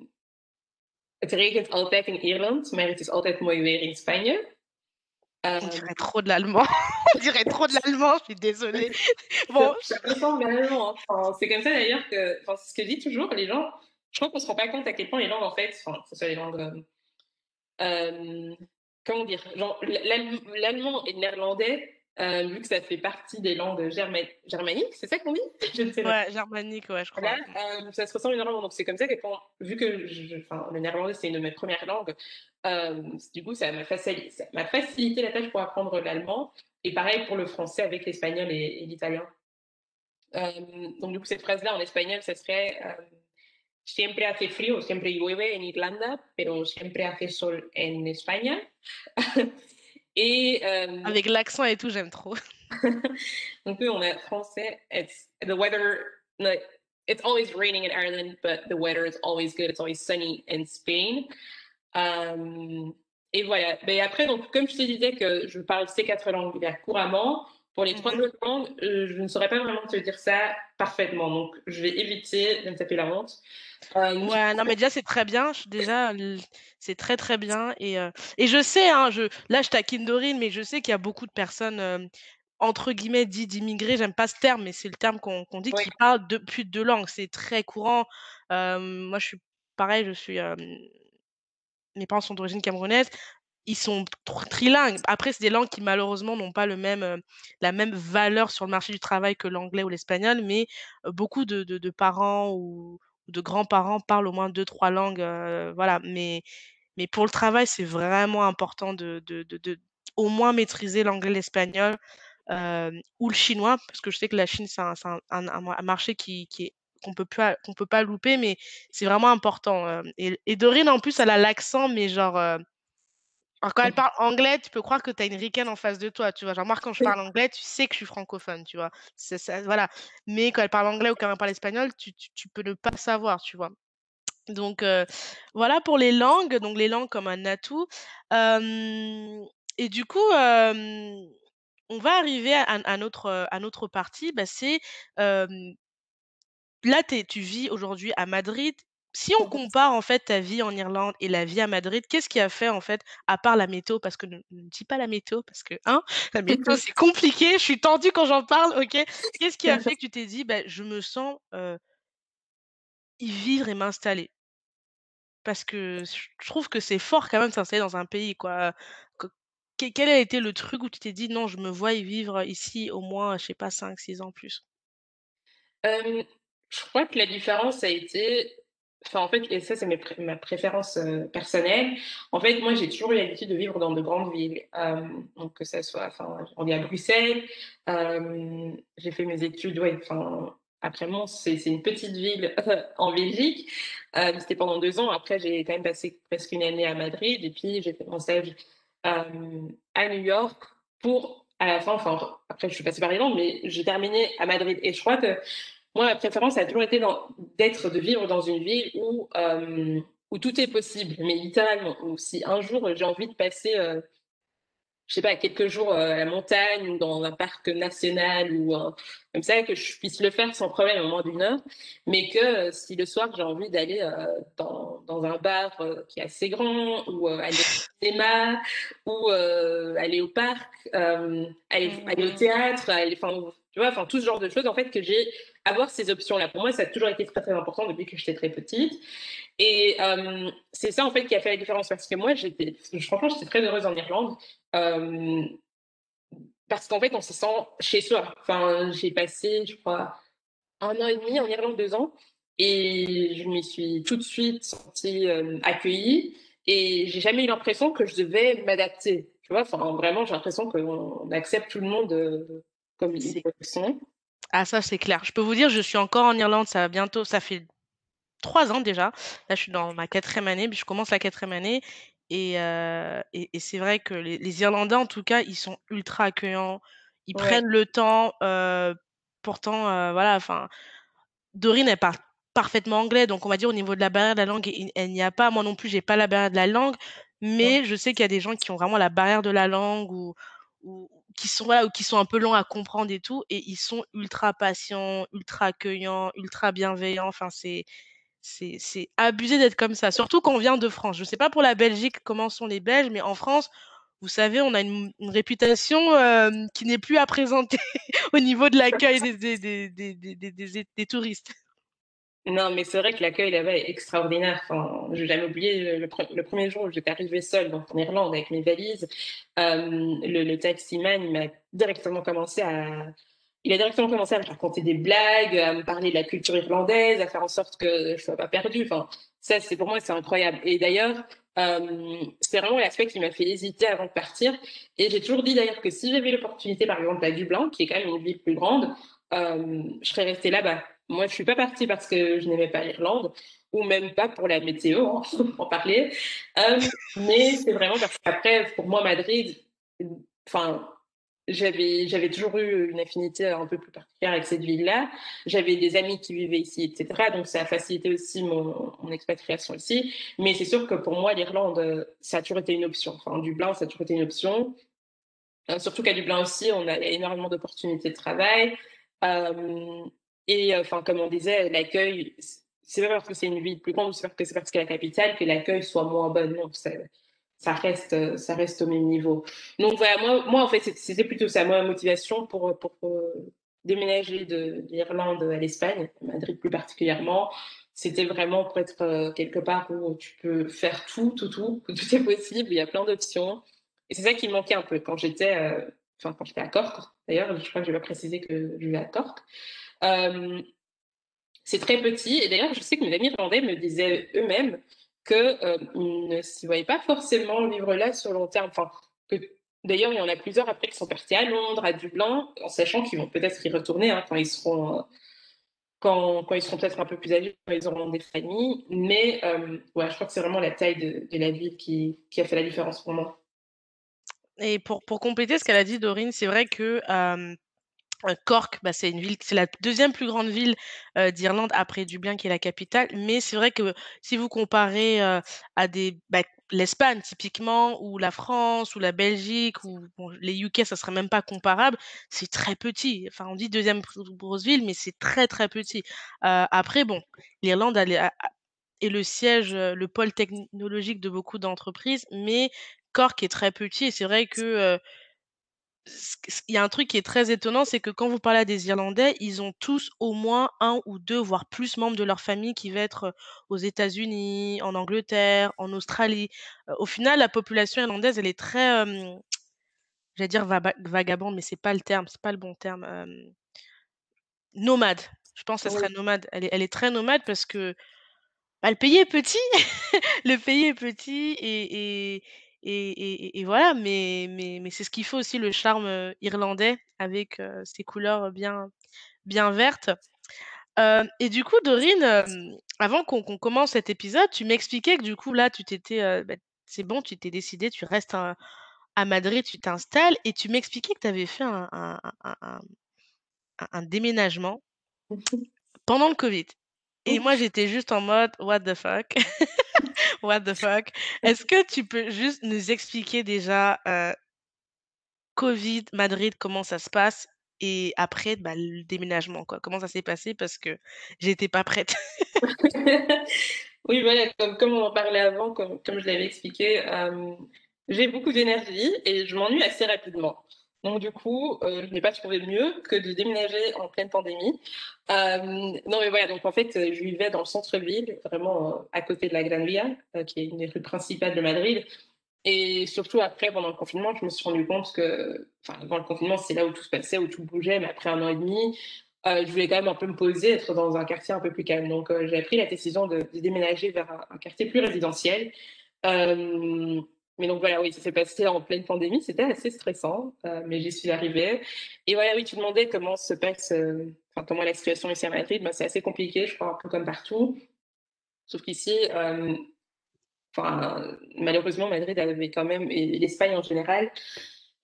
het regent altijd in Ierland, maar het is altijd mooi weer in Spanje. On Euh, dirait trop de l'allemand. *laughs* On dirait trop de l'allemand, je suis désolée. *laughs* Bon, ça ressemble vraiment. hein. Enfin, c'est comme ça d'ailleurs que, enfin, c'est ce que je dis toujours, les gens, je crois qu'on se rend pas compte à quel point les langues, en fait, enfin, que ce soit les langues, euh, euh, comment dire, genre, l'allemand et le néerlandais, euh, vu que ça fait partie des langues germa- germaniques, c'est ça qu'on dit? *laughs* Je ne sais pas. ouais, germanique, ouais, je crois. Là, euh, ça se ressemble énormément. Donc, c'est comme ça que quand, vu que je, le néerlandais, c'est une de mes premières langues, euh, du coup, ça m'a facilité, facilité la tâche pour apprendre l'allemand. Et pareil pour le français avec l'espagnol et, et l'italien. Euh, donc, du coup, cette phrase-là en espagnol, ça serait euh, Siempre hace frío, siempre llueve en Irlanda, pero siempre hace sol en España. *laughs* et euh, Avec l'accent et tout, j'aime trop. *laughs* *laughs* donc, on a français. It's the weather. It's always raining in Ireland, but the weather is always good. It's always sunny in Spain. Euh, et voilà. Mais après, donc, comme je te disais que je parle ces quatre langues bien couramment, pour les trois Mhm. autres langues, je ne saurais pas vraiment te dire ça parfaitement. Donc, je vais éviter de me taper la honte. Euh, Ouais, non, mais déjà, c'est très bien. Je- Déjà, c'est très, très bien. Et, et je sais, hein, je, là, je taquine Dorine, mais je sais qu'il y a beaucoup de personnes, entre guillemets, dites d'immigrés. J'aime pas ce terme, mais c'est le terme qu'on qu'on dit, Ouais. qui parlent de, plus de deux langues. C'est très courant. Euh, moi, je suis pareil, je suis. euh, mes parents sont d'origine camerounaise. Ils sont tr- trilingues. Après, c'est des langues qui malheureusement n'ont pas le même, euh, la même valeur sur le marché du travail que l'anglais ou l'espagnol, mais euh, beaucoup de, de- parents ou de grands-parents parlent au moins deux, trois langues. euh, voilà. Mais, mais pour le travail, c'est vraiment important de, de, de- au moins maîtriser l'anglais, l'espagnol ou le chinois, parce que je sais que la Chine, c'est un- un un marché qui, qui est qu'on peut qu'on peut pas louper, mais c'est vraiment important. euh. Et, et Dorine, en plus, elle a l'accent, mais genre euh, alors, quand elle parle anglais, tu peux croire que tu as une ricaine en face de toi, tu vois? Genre moi, quand je parle anglais, tu sais que je suis francophone, tu vois? Ça voilà. Mais quand elle parle anglais ou quand elle parle espagnol, tu tu tu peux ne pas savoir, tu vois? Donc heu, voilà pour les langues, donc les langues comme un atout. Et du coup, on va arriver à à notre, à notre partie, bah, c'est, là, tu tu vis aujourd'hui à Madrid. Si on compare, en fait, ta vie en Irlande et la vie à Madrid, qu'est-ce qui a fait, en fait, à part la météo? Parce que ne ne dis pas la météo parce que, hein, la météo, c'est compliqué, je suis tendue quand j'en parle, OK? Qu'est-ce qui a fait que tu t'es dit: «Bah, je me sens, heu, y vivre et m'installer»? Parce que je trouve que c'est fort quand même de s'installer dans un pays, quoi. Que quel a été le truc où tu t'es dit: «Non, je me vois y vivre ici au moins, je sais pas, cinq six ans plus»? Je crois que la différence a été en fait et ça, c'est ma préférence, heu, personnelle. En fait, moi, j'ai toujours eu l'habitude de vivre dans de grandes villes, hem, donc que ça soit enfin, on est à Bruxelles, hem, j'ai fait mes études, ouais, enfin, après Mons, c'est une petite ville *laughs* en Belgique, c'était pendant 2 ans. Après, j'ai quand même passé presque une année à Madrid et puis j'ai fait mon stage, à New York pour à la fin, enfin, après je suis passée par Irlande, mais j'ai terminé à Madrid et je crois que moi, ma préférence, a toujours été d'être, de vivre dans une ville où, euh, où tout est possible, mais littéralement. Où si un jour j'ai envie de passer, euh, je sais pas, quelques jours euh, à la montagne ou dans un parc national ou comme ça, que je puisse le faire sans problème en moins d'une heure, mais que euh, si le soir j'ai envie d'aller dans, dans un bar qui est assez grand ou aller au cinéma ou aller au parc, aller, au théâtre, aller, enfin, tu vois, enfin tout ce genre de choses en fait que j'ai avoir ces options-là. Pour moi, ça a toujours été très très important depuis que j'étais très petite. Et euh, c'est ça en fait qui a fait la différence parce que moi, j'étais, franchement, j'étais très heureuse en Irlande. euh, parce qu'en fait, on se sent chez soi. Enfin, j'ai passé, je crois, un an et demi en Irlande, deux ans, et je m'y suis tout de suite sentie euh, accueillie. Et j'ai jamais eu l'impression que je devais m'adapter. Tu vois, enfin, vraiment, j'ai l'impression qu'on accepte tout le monde comme ils sont. ah ça, c'est clair. Je peux vous dire, je suis encore en Irlande, ça va bientôt ça fait 3 ans déjà. Là, je suis dans ma quatrième année, puis je commence la quatrième année et et c'est vrai que les les Irlandais, en tout cas, ils sont ultra accueillants. Ils Ouais, prennent le temps, heu, pourtant, heu, voilà, enfin, Dorine, elle parle parfaitement anglais, donc on va dire au niveau de la barrière de la langue, il elle n'y a pas. Moi non plus, j'ai pas la barrière de la langue, mais je sais qu'il y a des gens qui ont vraiment la barrière de la langue ou ou qui sont ou qui sont un peu longs à comprendre et tout et ils sont ultra patients ultra accueillants ultra bienveillants enfin c'est c'est c'est abusé d'être comme ça surtout quand on vient de France. Je sais pas pour la Belgique comment sont les Belges mais en France vous savez on a une, réputation euh, qui n'est plus à présenter *laughs* au niveau de l'accueil des des, des, des, des touristes. Non, mais c'est vrai que l'accueil là-bas est extraordinaire. Enfin, je vais jamais oublier le, pre- le premier jour où j'étais arrivée seule en Irlande avec mes valises. euh, le, le taximan, m'a directement commencé à, il a directement commencé à me raconter des blagues, à me parler de la culture irlandaise, à faire en sorte que je sois pas perdue. Enfin, ça, c'est pour moi, c'est incroyable. Et d'ailleurs, euh, c'est vraiment l'aspect qui m'a fait hésiter avant de partir. Et j'ai toujours dit d'ailleurs que si j'avais l'opportunité, par exemple, à Dublin, qui est quand même une ville plus grande, euh, je serais restée là-bas. Moi, je suis pas partie parce que je n'aimais pas l'Irlande, ou même pas pour la météo, hein, *laughs* en parler. Euh, mais c'est vraiment parce qu'après, pour moi, Madrid, enfin, j'avais, j'avais toujours eu une affinité un peu plus particulière avec cette ville-là. J'avais des amis qui vivaient ici, etc. Donc, ça a facilité aussi mon, expatriation ici. Mais c'est sûr que pour moi, l'Irlande, euh, ça a toujours été une option. Enfin, Dublin, ça a toujours été une option. Euh, surtout qu'à Dublin aussi, on a énormément d'opportunités de travail. Et euh, enfin, comme on disait, l'accueil, c'est pas parce que c'est une ville plus grande, c'est parce que c'est la capitale que l'accueil soit moins bon. Non, ça, reste, ça reste au même niveau. Donc voilà, moi, moi en fait, c'était plutôt ça, moi, ma motivation pour, pour, déménager de, l'Irlande à l'Espagne, Madrid plus particulièrement. C'était vraiment pour être euh, quelque part où tu peux faire tout, tout, tout, *laughs* tout est possible, il y a plein d'options. Et c'est ça qui me manquait un peu quand j'étais, euh, quand j'étais à Cork. D'ailleurs, je crois que je vais préciser que je vais à Cork. C'est très petit. Et d'ailleurs, je sais que mes amis irlandais me disaient eux-mêmes qu'ils ne s'y voyaient pas forcément vivre là sur long terme. Enfin, que d'ailleurs, il y en a plusieurs après qui sont partis à Londres, à Dublin, en sachant qu'ils vont peut-être y retourner hein, quand ils seront. Quand, quand, seront peut-être un peu plus âgés, quand ils auront des familles. Mais ouais, je crois que c'est vraiment la taille de, la ville qui, qui, a fait la différence pour moi. Et pour, pour compléter ce qu'elle a dit, Dorine, c'est vrai que Cork, bah, c'est une ville, c'est la deuxième plus grande ville euh, d'Irlande après Dublin qui est la capitale. Mais c'est vrai que si vous comparez euh, à bah, l'Espagne typiquement, ou la France, ou la Belgique, ou les UK, ça serait même pas comparable. C'est très petit. Enfin, on dit deuxième plus grosse ville, mais c'est très très petit. Euh, après, bon, l'Irlande est, le siège, euh, le pôle technologique de beaucoup d'entreprises, mais Cork est très petit. Et c'est vrai que euh, il y a un truc qui est très étonnant, c'est que quand vous parlez à des Irlandais, ils ont tous au moins un ou 2, voire plus membres de leur famille qui va être, aux États-Unis, en Angleterre, en Australie. Au final, la population irlandaise, elle est très, j'allais dire vagabonde, mais c'est pas le terme, c'est pas le bon terme, nomade. Je pense que ça serait nomade. Elle est elle est très nomade parce que, bah, le pays est petit. *laughs* Le pays est petit et et et et et voilà, mais mais mais c'est ce qui fait aussi le charme, heu, irlandais avec, heu, ses couleurs, bien bien vertes. Hem et du coup, Dorine, avant qu'on commence cet épisode, tu m'expliquais que du coup, là, tu t'étais, bah, c'est bon, tu t'es décidée, tu restes à à Madrid, tu t'installes et tu m'expliquais que tu avais fait un un un un un un déménagement *laughs* pendant le covid et moi, j'étais juste en mode: «What the fuck? *laughs* What the fuck?» est-ce que tu peux juste nous expliquer déjà, heu, Covid, Madrid, comment ça se passe? Et après, bah, le déménagement, quoi? Comment ça s'est passé? Parce que j'étais pas prête. *laughs* Oui, voilà, comme, on en parlait avant, comme, comme je l'avais expliqué, euh, j'ai beaucoup d'énergie et je m'ennuie assez rapidement. Donc du coup, euh, je n'ai pas trouvé mieux que de déménager en pleine pandémie. Euh, non mais voilà, donc en fait, je vivais dans le centre-ville, vraiment euh, à côté de la Gran Via, qui est une des rues principales de Madrid. Et surtout après, pendant le confinement, je me suis rendu compte que, enfin, avant le confinement, c'est là où tout se passait, où tout bougeait, mais après un an et demi, je voulais quand même un peu me poser, être dans un quartier un peu plus calme. Donc, j'ai pris la décision de, déménager vers un, quartier plus résidentiel. Mais donc voilà, oui, ça s'est passé en pleine pandémie, c'était assez stressant, euh, mais j'y suis arrivée. Et voilà, oui, tu demandais comment se passe, euh, enfin, comment la situation ici à Madrid, ben, c'est assez compliqué, je crois, un peu comme partout. Sauf qu'ici, euh, malheureusement, Madrid avait quand même, et l'Espagne en général,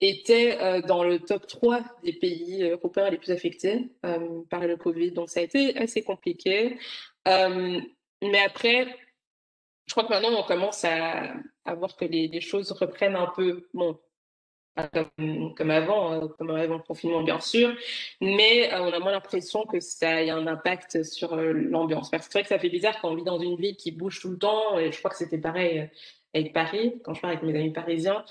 était euh, dans le top 3 des pays européens les plus affectés euh, par le Covid. Donc ça a été assez compliqué. Euh, mais après, je crois que maintenant on commence à, voir que les, choses reprennent un peu. Bon, comme, comme avant, euh, comme avant le confinement, bien sûr, mais euh, on a moins l'impression que ça ait un impact sur euh, l'ambiance. Parce que c'est vrai que ça fait bizarre quand on vit dans une ville qui bouge tout le temps, et je crois que c'était pareil avec Paris, quand je parle avec mes amis parisiens,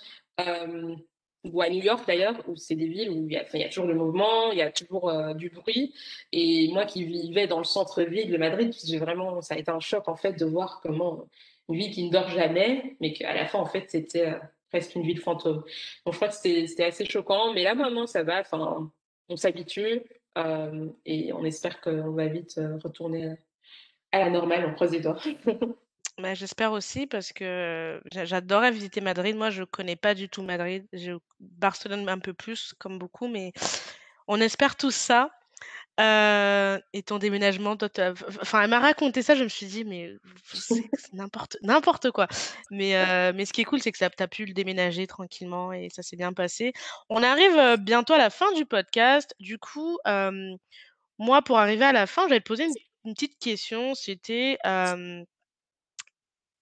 ou à New York d'ailleurs, où c'est des villes où il y, a, toujours le mouvement, il y a toujours du bruit. Et moi qui vivais dans le centre-ville de Madrid, vraiment, ça a été un choc en fait de voir comment une ville qui ne dort jamais, mais qu'à la fin en fait c'était presque une ville fantôme. Donc je crois que c'était assez choquant, mais là maintenant ça va, on s'habitue euh, et on espère qu'on va vite euh, retourner à la normale, on croise les doigts. *laughs* Bah, j'espère aussi parce que j'adorais visiter Madrid. Moi, je connais pas du tout Madrid. Je Barcelone un peu plus, comme beaucoup, mais on espère tout ça. Heu et ton déménagement, toi, enfin, elle m'a raconté ça, je me suis dit: «Mais c'est n'importe n'importe quoi». Mais mais ce qui est cool, c'est que ça tu as pu le déménager tranquillement et ça s'est bien passé. On arrive, bientôt à la fin du podcast. Du coup, moi, pour arriver à la fin, j'allais te poser une une petite question. C'était,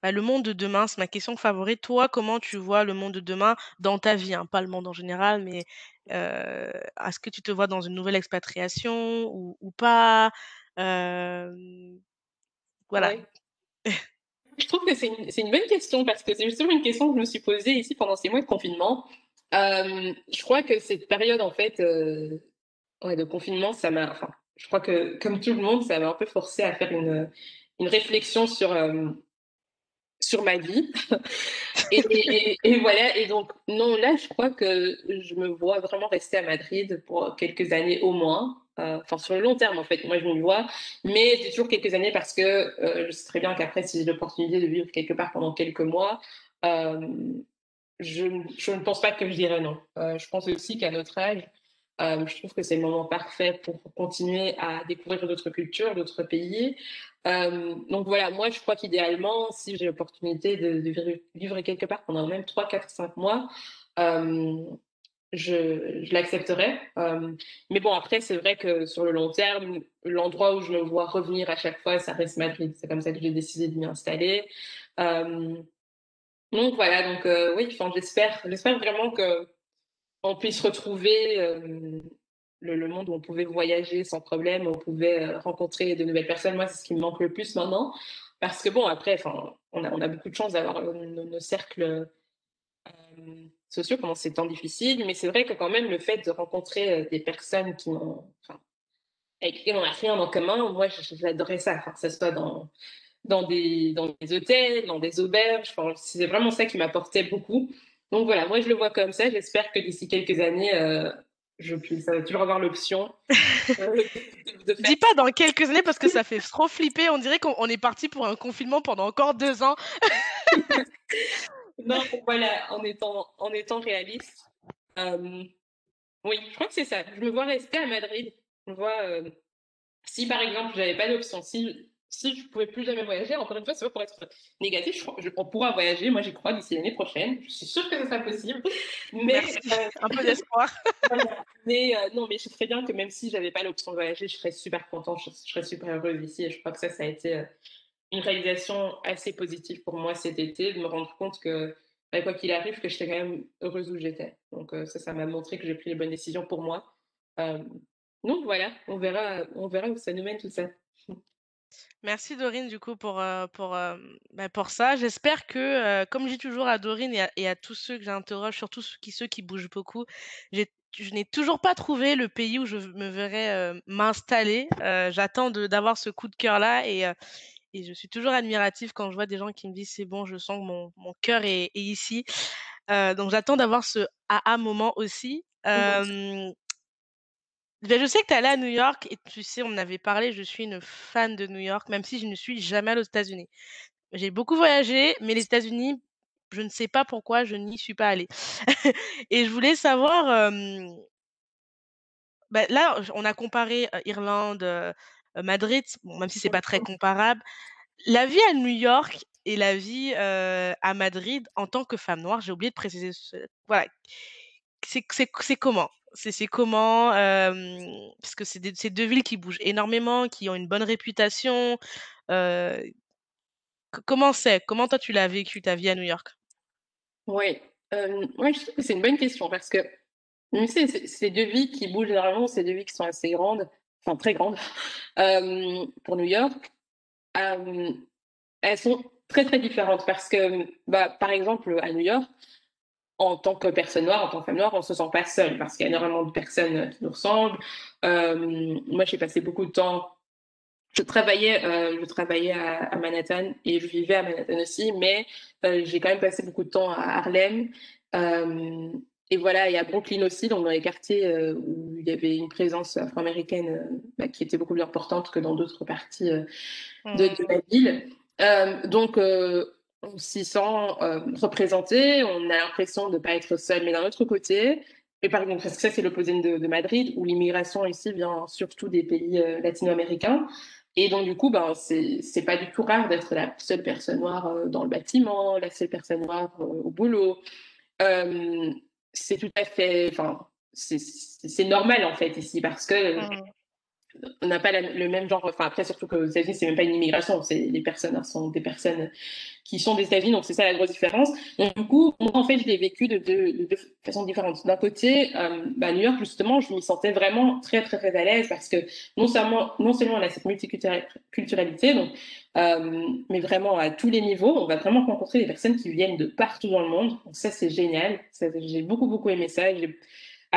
bah, le monde de demain, c'est ma question favorite. Toi, comment tu vois le monde de demain dans ta vie, hein? Pas le monde en général, mais, heu, est-ce que tu te vois dans une nouvelle expatriation ou pas? Voilà. Je trouve que c'est une, bonne question parce que c'est justement une question que je me suis posée ici pendant ces mois de confinement. Euh, je crois que cette période, en fait, euh, de confinement, ça m'a, enfin, je crois que comme tout le monde, ça m'a un peu forcé à faire une, réflexion sur, euh, sur ma vie. *laughs* et, voilà, et donc, non, là, je crois que je me vois vraiment rester à Madrid pour quelques années au moins. Euh, enfin, sur le long terme, en fait, moi, je me vois. Mais j'ai toujours quelques années parce que euh, je sais très bien qu'après, si j'ai l'opportunité de vivre quelque part pendant quelques mois, euh, je, je, ne pense pas que je dirais non. Je pense aussi qu'à notre âge, euh, je trouve que c'est le moment parfait pour continuer à découvrir d'autres cultures, d'autres pays. Euh, donc voilà, moi je crois qu'idéalement, si j'ai l'opportunité de, de, vivre quelque part pendant même 3, 4, 5 mois, euh, je, je l'accepterai. Mais bon, après, c'est vrai que sur le long terme, l'endroit où je me vois revenir à chaque fois, ça reste Madrid. C'est comme ça que j'ai décidé de m'y installer. Donc voilà, donc oui, j'espère vraiment que on puisse retrouver le, monde où on pouvait voyager sans problème, où on pouvait rencontrer de nouvelles personnes. Moi, c'est ce qui me manque le plus maintenant. Parce que bon, après, on a, on a beaucoup de chance d'avoir nos, cercles sociaux pendant ces temps difficiles, mais c'est vrai que quand même, le fait de rencontrer des personnes qui n'ont, avec qui on n'a rien en commun, moi, j'adorais ça. Que ce soit dans, des, dans des hôtels, dans des auberges. C'est vraiment ça qui m'apportait beaucoup. Donc voilà, moi je le vois comme ça. J'espère que d'ici quelques années, euh, je puisse euh, toujours avoir l'option. Euh, *laughs* Dis pas dans quelques années parce que ça fait trop flipper. On dirait qu'on est parti pour un confinement pendant encore deux ans. non, voilà, en étant, en étant réaliste. Euh, oui, je crois que c'est ça. Je me vois rester à Madrid. Je me vois, euh, si par exemple, j'avais pas d'option, si si je pouvais plus jamais voyager, encore une fois, c'est pas pour être négatif, je, je, on pourra voyager, moi j'y crois d'ici l'année prochaine, je suis sûre que ce sera possible. Mais euh, un peu d'espoir. *laughs* mais euh, non, mais je sais très bien que même si j'avais pas l'option de voyager, je serais super contente, je, je, serais super heureuse ici, et je crois que ça, ça a été euh, une réalisation assez positive pour moi cet été, de me rendre compte que bah, quoi qu'il arrive, que j'étais quand même heureuse où j'étais. Donc euh, ça, ça m'a montré que j'ai pris les bonnes décisions pour moi. Donc voilà, on verra, on verra où ça nous mène tout ça. Merci Dorine du coup pour, heu, pour, bah, pour ça. J'espère que, comme je dis toujours à Dorine et à et à tous ceux que j'interroge, surtout ceux qui ceux qui bougent beaucoup, j'ai je n'ai toujours pas trouvé le pays où je me verrais, m'installer. Heu, j'attends de d'avoir ce coup de cœur-là et et je suis toujours admirative quand je vois des gens qui me disent: «C'est bon, je sens que mon mon cœur est est ici». Heu, donc j'attends d'avoir ce aha moment aussi. Ben, je sais que tu es allée à New York et tu sais, on en avait parlé, je suis une fan de New York, même si je ne suis jamais allée aux États-Unis. J'ai beaucoup voyagé, mais les États-Unis, je ne sais pas pourquoi je n'y suis pas allée. *laughs* et je voulais savoir, bah, là, on a comparé, Irlande, Madrid, bon, même si c'est pas très comparable. La vie à New York et la vie, à Madrid en tant que femme noire, j'ai oublié de préciser ce voilà. C'est comment? C'est comment? Parce que c'est 2 villes qui bougent énormément, qui ont une bonne réputation. Comment c'est? Comment toi tu l'as vécu ta vie à New York? Oui, ouais, je trouve que c'est une bonne question parce que, tu sais, c'est deux villes qui bougent généralement, c'est deux villes qui sont assez grandes, enfin très grandes, *laughs* pour New York. Elles sont très, très différentes parce que, bah, par exemple, à New York, en tant que personne noire, en tant que femme noire, on se sent pas seule parce qu'il y a énormément de personnes qui nous ressemblent. Hem, moi, j'ai passé beaucoup de temps je travaillais, heu, je travaillais à à Manhattan et je vivais à Manhattan aussi, mais j'ai quand même passé beaucoup de temps à Harlem, et voilà et à Brooklyn aussi, donc dans les quartiers, où il y avait une présence afro-américaine, bah, qui était beaucoup plus importante que dans d'autres parties, de Mmh. de la ville. Donc on s'y sent, heu, représenté, on a l'impression de pas être seul. Mais d'un autre côté et par exemple, parce que ça, c'est l'opposé de de Madrid, où l'immigration ici vient surtout des pays, heu, latino-américains et donc du coup, ben, c'est pas du tout rare d'être la seule personne noire, heu, dans le bâtiment, la seule personne noire, au boulot. C'est tout à fait enfin, c'est normal, en fait, ici parce que Mmh. On n'a pas le même genre enfin, après surtout qu'aux États-Unis, c'est même pas une immigration, c'est les personnes sont des personnes qui sont des États-Unis, donc c'est ça la grosse différence. Donc du coup, moi, en fait, je l'ai vécu de deux de deux façons différentes. D'un côté, hem, bah, New York, justement, je m'y sentais vraiment très, très, très à l'aise parce que non seulement non seulement on a cette multiculturali culturalité, donc hem, mais vraiment à tous les niveaux, on va vraiment rencontrer des personnes qui viennent de partout dans le monde. Donc ça, c'est génial. J'ai beaucoup, beaucoup aimé ça.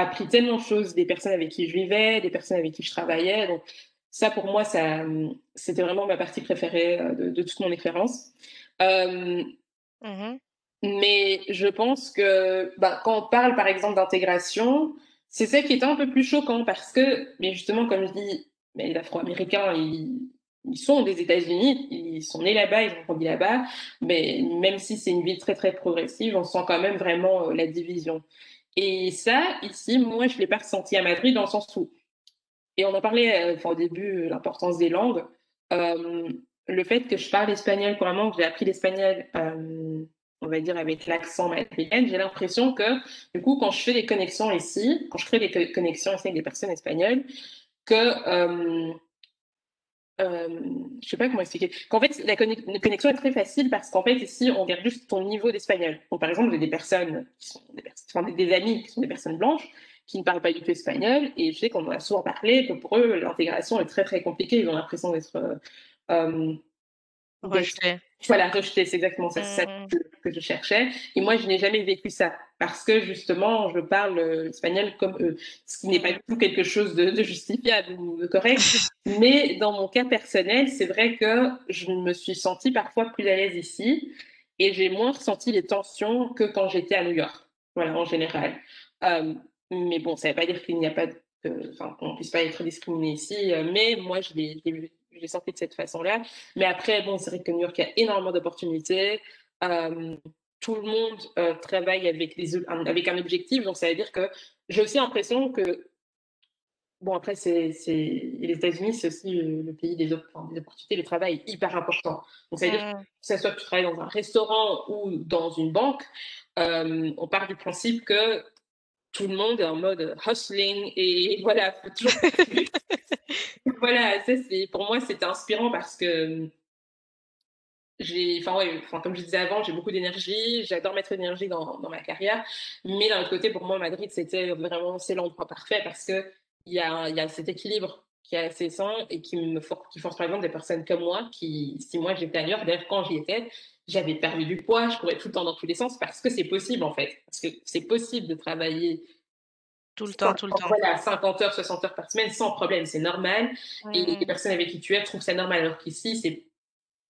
Appris tellement de choses des personnes avec qui je vivais, des personnes avec qui je travaillais. Donc ça, pour moi, ça, c'était vraiment ma partie préférée euh, de, de toute mon expérience. Euh, Mmh mais je pense que bah, quand on parle, par exemple, d'intégration, c'est ça qui est un peu plus choquant parce que, mais justement, comme je dis, mais les Afro-Américains, ils, ils sont des États-Unis, ils sont nés là-bas, ils ont grandi là-bas, mais même si c'est une ville très, très progressive, on sent quand même vraiment euh, la division. Et ça, ici, moi, je ne l'ai pas ressenti à Madrid dans le sens où, et on en parlait euh, au début, euh, l'importance des langues. Euh, le fait que je parle espagnol couramment, que j'ai appris l'espagnol, on va dire avec l'accent madrilène, j'ai l'impression que, du coup, quand je fais des connexions ici, quand je crée des co- connexions ici avec des personnes espagnoles, que euh, je sais pas comment expliquer. Qu'en fait, la conne- la connexion est très facile parce qu'en fait, ici, on regarde juste ton niveau d'espagnol. Donc, par exemple, j'ai des personnes qui sont des, enfin, amis qui sont des personnes blanches qui ne parlent pas du tout espagnol et je sais qu'on en a souvent parlé que pour eux, l'intégration est très, très compliquée. Ils ont l'impression d'être euh, euh, d'être Rejeté. voilà, rejeté, c'est exactement ça, Mmh que, que je cherchais. Et moi, je n'ai jamais vécu ça parce que justement, je parle euh, espagnol comme eux, ce qui n'est pas du tout quelque chose de, de justifiable ou de correct. *laughs* Mais dans mon cas personnel, c'est vrai que je me suis sentie parfois plus à l'aise ici et j'ai moins ressenti les tensions que quand j'étais à New York, voilà, en général. Euh, mais bon, ça ne veut pas dire qu'il n'y a pas que- enfin, qu'on ne puisse pas être discriminé ici, euh, mais moi, je l'ai senti de cette façon-là. Mais après, bon, c'est vrai que New York a énormément d'opportunités. Euh, tout le monde euh, travaille avec, les, avec un objectif. Donc, ça veut dire que j'ai aussi l'impression que, bon, après, c'est, les États-Unis, c'est aussi le, le pays des, op- enfin, des opportunités. Le travail est hyper important. Donc, ça veut dire que, Mmh. que ce soit que tu travailles dans un restaurant ou dans une banque, euh, on part du principe que tout le monde est en mode hustling et *laughs* voilà, faut toujours. *laughs* Voilà, ça, c'est, pour moi, c'était inspirant parce que j'ai, enfin, ouais, enfin, comme je disais avant, j'ai beaucoup d'énergie, j'adore mettre l'énergie dans, dans ma carrière, mais d'un autre côté, pour moi, Madrid, c'était vraiment, c'est l'endroit parfait parce que il y a, y a cet équilibre qui est assez sain et qui me force, qui force par exemple des personnes comme moi qui, si moi j'étais ailleurs, d'ailleurs quand j'y étais, j'avais perdu du poids, je courais tout le temps dans tous les sens parce que c'est possible en fait, parce que c'est possible de travailler Tout le temps, 50, tout le temps. voilà, 50 heures, 60 heures par semaine sans problème, c'est normal. Et les personnes avec qui tu es trouvent ça normal, alors qu'ici, c'est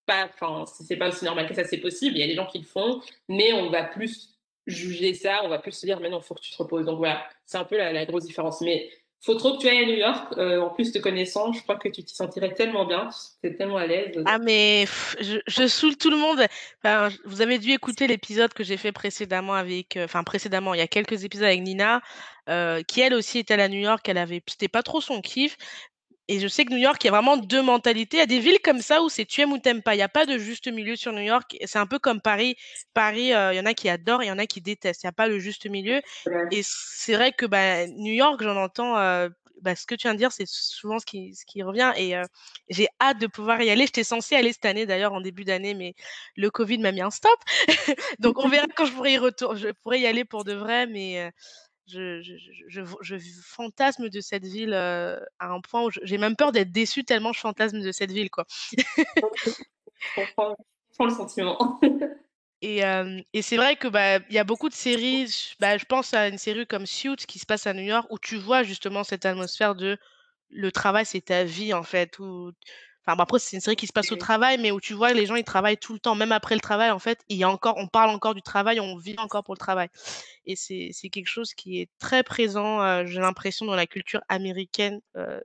pas, enfin, c'est pas aussi normal que ça, c'est possible. Il y a des gens qui le font, mais on va plus juger ça, on va plus se dire, mais non, faut que tu te reposes. Donc voilà, c'est un peu la, grosse différence. Mais faut trop que tu ailles à New York. Euh, en plus, te connaissant, je crois que tu t'y sentirais tellement bien, tu es tellement à l'aise. Ah mais je, je saoule tout le monde. Enfin, vous avez dû écouter l'épisode que j'ai fait précédemment avec, euh, enfin précédemment, il y a quelques épisodes avec Nina, euh, qui elle aussi était à New York. Elle avait, c'était pas trop son kiff. Et je sais que New York, il y a vraiment deux mentalités. Il y a des villes comme ça où c'est tu aimes ou t'aimes pas. Il n'y a pas de juste milieu sur New York. C'est un peu comme Paris. Paris, euh, il y en a qui adorent, il y en a qui détestent. Il n'y a pas le juste milieu. Et c'est vrai que bah, New York, j'en entends. euh, bah, ce que tu viens de dire, c'est souvent ce qui, ce qui revient. Et euh, j'ai hâte de pouvoir y aller. J'étais censée aller cette année, d'ailleurs, en début d'année, mais le Covid m'a mis un stop. *laughs* Donc, on verra quand je pourrai y retourner. Je pourrais y aller pour de vrai, mais euh, je, je, je, je, fantasme de cette ville euh, à un point où j'ai même peur d'être déçue tellement je fantasme de cette ville, quoi. *laughs* je comprends, le sentiment. *laughs* Et, et c'est vrai que bah il y a beaucoup de séries. Bah, je pense à une série comme Suits qui se passe à New York où tu vois justement cette atmosphère de le travail c'est ta vie en fait. Où... Enfin après c'est une série qui se passe au travail mais où tu vois les gens ils travaillent tout le temps même après le travail en fait il y a encore on parle encore du travail on vit encore pour le travail et c'est quelque chose qui est très présent j'ai l'impression dans la culture américaine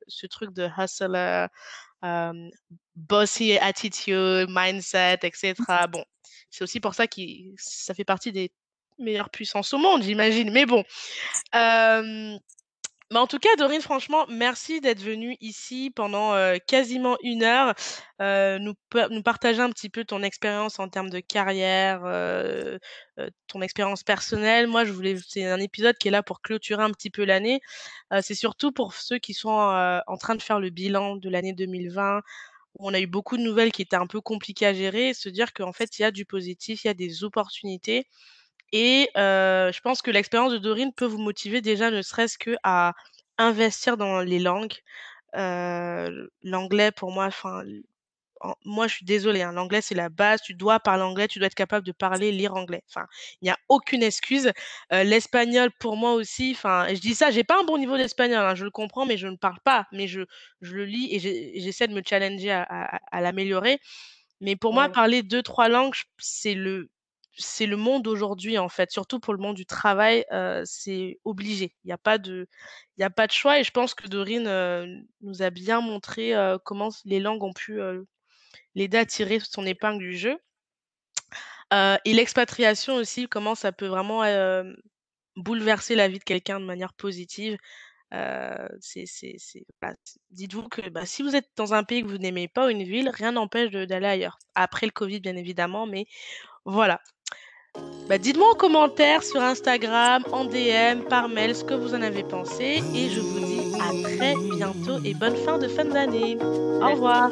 ce truc de hustle bossy attitude mindset etc *laughs* bon c'est aussi pour ça que ça fait partie des meilleures puissances au monde, j'imagine. Mais bon. En tout cas, Dorine, franchement, merci d'être venue ici pendant quasiment une heure, nous, nous partager un petit peu ton expérience en termes de carrière, ton expérience personnelle. Moi, je voulais, c'est un épisode qui est là pour clôturer un petit peu l'année. c'est surtout pour ceux qui sont en train de faire le bilan de l'année 2020, on a eu beaucoup de nouvelles qui étaient un peu compliquées à gérer se dire qu'en fait, il y a du positif, il y a des opportunités. Et je pense que l'expérience de Dorine peut vous motiver déjà, ne serait-ce que à investir dans les langues. l'anglais, pour moi, enfin, moi, je suis désolée, hein, l'anglais, c'est la base. Tu dois parler anglais, tu dois être capable de parler, lire anglais. Enfin, il n'y a aucune excuse. l'espagnol, pour moi aussi, enfin, je dis ça, j'ai pas un bon niveau d'espagnol, hein, je le comprends, mais je ne parle pas. Mais je, je le lis et j'essaie de me challenger à, l'améliorer. Mais pour moi, parler deux, trois langues, c'est le, c'est le monde aujourd'hui, en fait. Surtout pour le monde du travail, c'est obligé. Il n'y a pas de, choix. Et je pense que Dorine nous a bien montré comment les langues ont pu l'aider à tirer son épingle du jeu. et l'expatriation aussi, comment ça peut vraiment bouleverser la vie de quelqu'un de manière positive. c'est, Dites-vous que bah, si vous êtes dans un pays que vous n'aimez pas ou une ville, rien n'empêche d'aller ailleurs. Après le Covid, bien évidemment, mais voilà. Bah, dites-moi en commentaire sur Instagram, en DM, par mail ce que vous en avez pensé. Et je vous dis à très bientôt et bonne fin de fin d'année. Au revoir.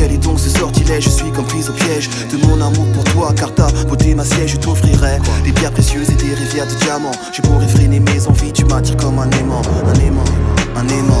Quel est donc ce sortilège Je suis comme prise au piège de mon amour pour toi, car ta beauté ma siège, je t'offrirai des pierres précieuses et des rivières de diamants. Je pourrais freiner mes envies, tu m'attires comme un aimant, un aimant, un aimant.